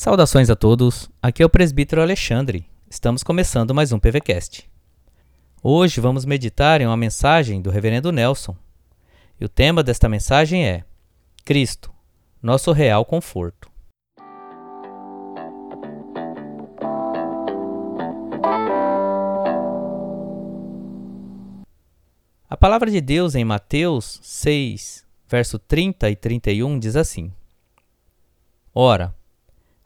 Saudações a todos, aqui é o presbítero Alexandre. Estamos começando mais um PVCast. Hoje vamos meditar em uma mensagem do reverendo Nelson. E o tema desta mensagem é Cristo, nosso real conforto. A palavra de Deus em Mateus 6, verso 30 e 31 diz assim: Ora,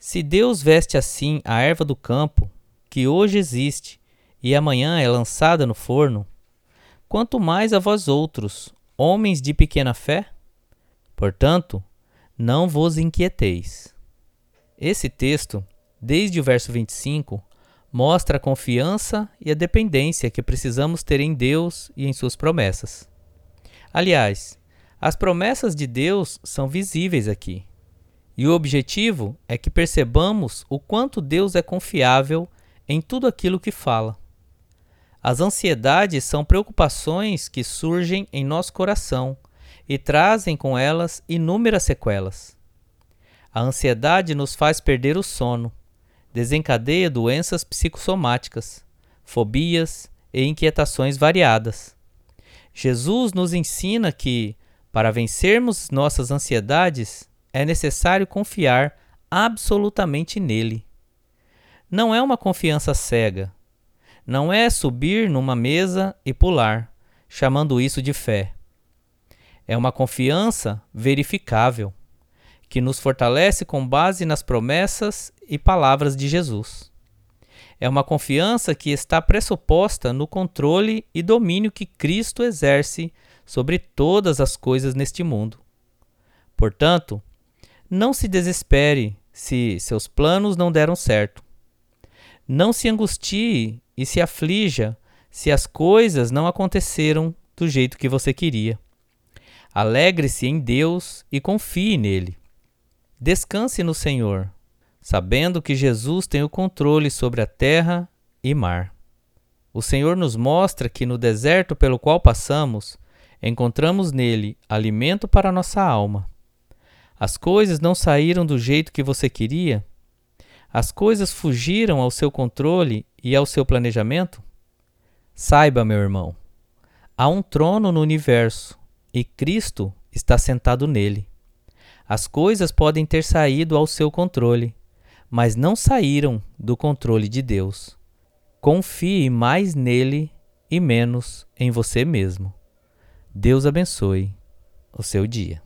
se Deus veste assim a erva do campo, que hoje existe e amanhã é lançada no forno, quanto mais a vós outros, homens de pequena fé? Portanto, não vos inquieteis. Esse texto, desde o verso 25, mostra a confiança e a dependência que precisamos ter em Deus e em suas promessas. Aliás, as promessas de Deus são visíveis aqui. E o objetivo é que percebamos o quanto Deus é confiável em tudo aquilo que fala. As ansiedades são preocupações que surgem em nosso coração e trazem com elas inúmeras sequelas. A ansiedade nos faz perder o sono, desencadeia doenças psicossomáticas, fobias e inquietações variadas. Jesus nos ensina que, para vencermos nossas ansiedades, é necessário confiar absolutamente nele. Não é uma confiança cega. Não é subir numa mesa e pular, chamando isso de fé. É uma confiança verificável, que nos fortalece com base nas promessas e palavras de Jesus. É uma confiança que está pressuposta no controle e domínio que Cristo exerce sobre todas as coisas neste mundo. Portanto, não se desespere se seus planos não deram certo. Não se angustie e se aflija se as coisas não aconteceram do jeito que você queria. Alegre-se em Deus e confie nele. Descanse no Senhor, sabendo que Jesus tem o controle sobre a terra e mar. O Senhor nos mostra que no deserto pelo qual passamos, encontramos nele alimento para nossa alma. As coisas não saíram do jeito que você queria? As coisas fugiram ao seu controle e ao seu planejamento? Saiba, meu irmão, há um trono no universo e Cristo está sentado nele. As coisas podem ter saído ao seu controle, mas não saíram do controle de Deus. Confie mais nele e menos em você mesmo. Deus abençoe o seu dia.